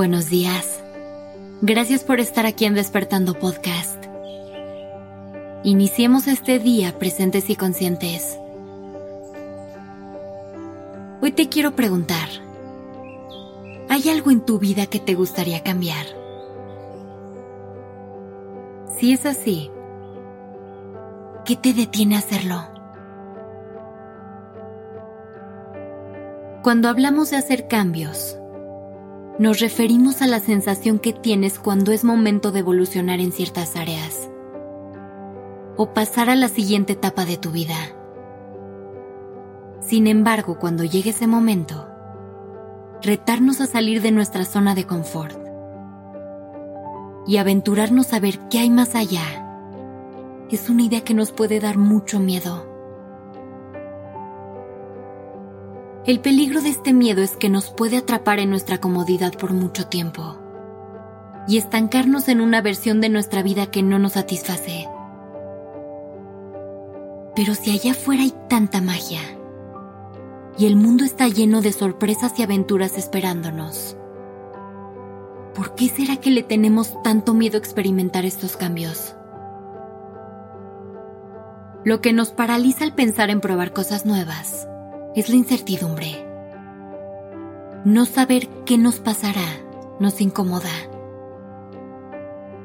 Buenos días. Gracias por estar aquí en Despertando Podcast. Iniciemos este día presentes y conscientes. Hoy te quiero preguntar, ¿hay algo en tu vida que te gustaría cambiar? Si es así, ¿qué te detiene hacerlo? Cuando hablamos de hacer cambios, nos referimos a la sensación que tienes cuando es momento de evolucionar en ciertas áreas o pasar a la siguiente etapa de tu vida. Sin embargo, cuando llegue ese momento, retarnos a salir de nuestra zona de confort y aventurarnos a ver qué hay más allá es una idea que nos puede dar mucho miedo. El peligro de este miedo es que nos puede atrapar en nuestra comodidad por mucho tiempo y estancarnos en una versión de nuestra vida que no nos satisface. Pero si allá afuera hay tanta magia y el mundo está lleno de sorpresas y aventuras esperándonos, ¿por qué será que le tenemos tanto miedo a experimentar estos cambios? Lo que nos paraliza al pensar en probar cosas nuevas es la incertidumbre. No saber qué nos pasará nos incomoda.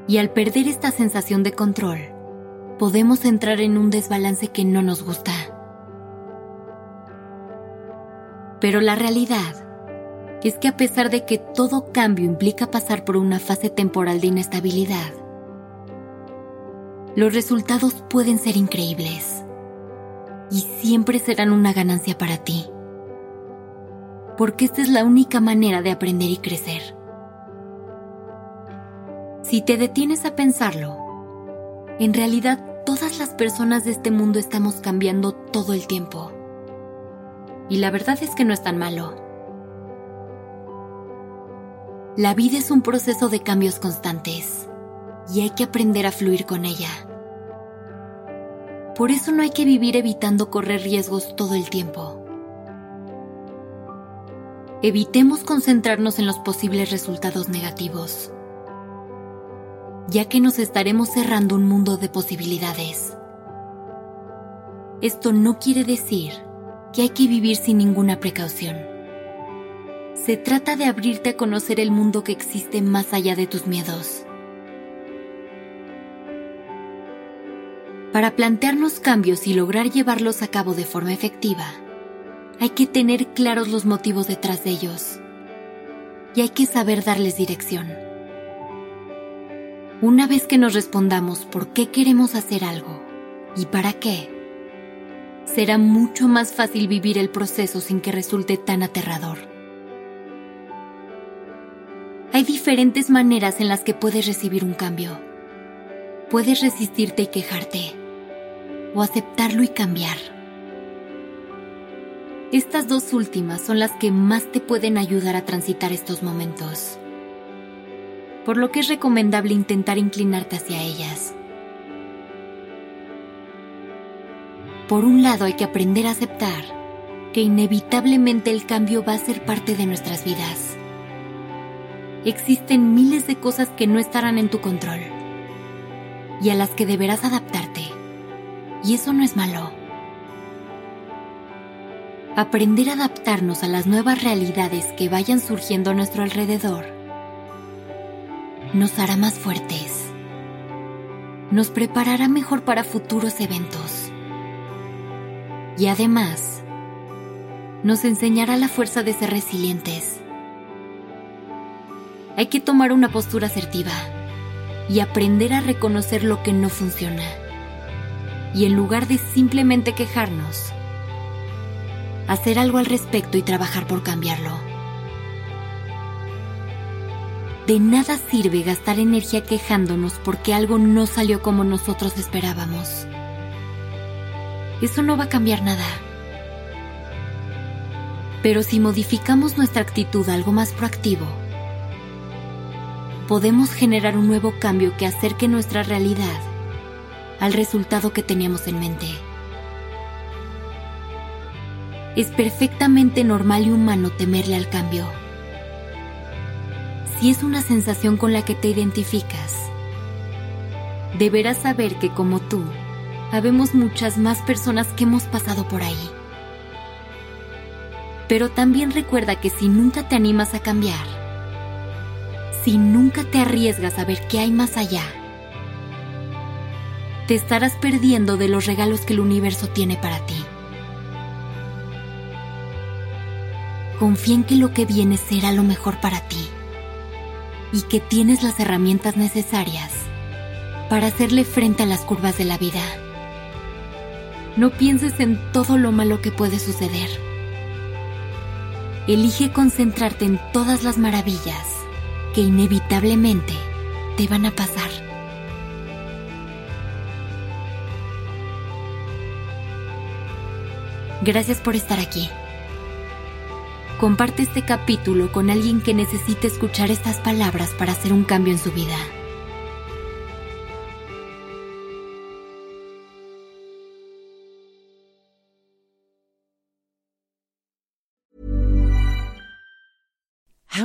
Y al perder esta sensación de control, podemos entrar en un desbalance que no nos gusta. Pero la realidad es que a pesar de que todo cambio implica pasar por una fase temporal de inestabilidad, los resultados pueden ser increíbles y siempre serán una ganancia para ti. Porque esta es la única manera de aprender y crecer. Si te detienes a pensarlo, en realidad todas las personas de este mundo estamos cambiando todo el tiempo. Y la verdad es que no es tan malo. La vida es un proceso de cambios constantes y hay que aprender a fluir con ella. Por eso no hay que vivir evitando correr riesgos todo el tiempo. Evitemos concentrarnos en los posibles resultados negativos, ya que nos estaremos cerrando un mundo de posibilidades. Esto no quiere decir que hay que vivir sin ninguna precaución. Se trata de abrirte a conocer el mundo que existe más allá de tus miedos. Para plantearnos cambios y lograr llevarlos a cabo de forma efectiva, hay que tener claros los motivos detrás de ellos y hay que saber darles dirección. Una vez que nos respondamos por qué queremos hacer algo y para qué, será mucho más fácil vivir el proceso sin que resulte tan aterrador. Hay diferentes maneras en las que puedes recibir un cambio. Puedes resistirte y quejarte o aceptarlo y cambiar. Estas dos últimas son las que más te pueden ayudar a transitar estos momentos, por lo que es recomendable intentar inclinarte hacia ellas. Por un lado hay que aprender a aceptar que inevitablemente el cambio va a ser parte de nuestras vidas. Existen miles de cosas que no estarán en tu control y a las que deberás adaptarte y eso no es malo. Aprender a adaptarnos a las nuevas realidades que vayan surgiendo a nuestro alrededor nos hará más fuertes. Nos preparará mejor para futuros eventos. Y además, nos enseñará la fuerza de ser resilientes. Hay que tomar una postura asertiva y aprender a reconocer lo que no funciona y en lugar de simplemente quejarnos, hacer algo al respecto y trabajar por cambiarlo. De nada sirve gastar energía quejándonos porque algo no salió como nosotros esperábamos. Eso no va a cambiar nada. Pero si modificamos nuestra actitud a algo más proactivo, podemos generar un nuevo cambio que acerque nuestra realidad al resultado que teníamos en mente. Es perfectamente normal y humano temerle al cambio. Si es una sensación con la que te identificas, deberás saber que como tú, habemos muchas más personas que hemos pasado por ahí. Pero también recuerda que si nunca te animas a cambiar, si nunca te arriesgas a ver qué hay más allá, te estarás perdiendo de los regalos que el universo tiene para ti. Confía en que lo que viene será lo mejor para ti y que tienes las herramientas necesarias para hacerle frente a las curvas de la vida. No pienses en todo lo malo que puede suceder. Elige concentrarte en todas las maravillas que inevitablemente te van a pasar. Gracias por estar aquí. Comparte este capítulo con alguien que necesite escuchar estas palabras para hacer un cambio en su vida.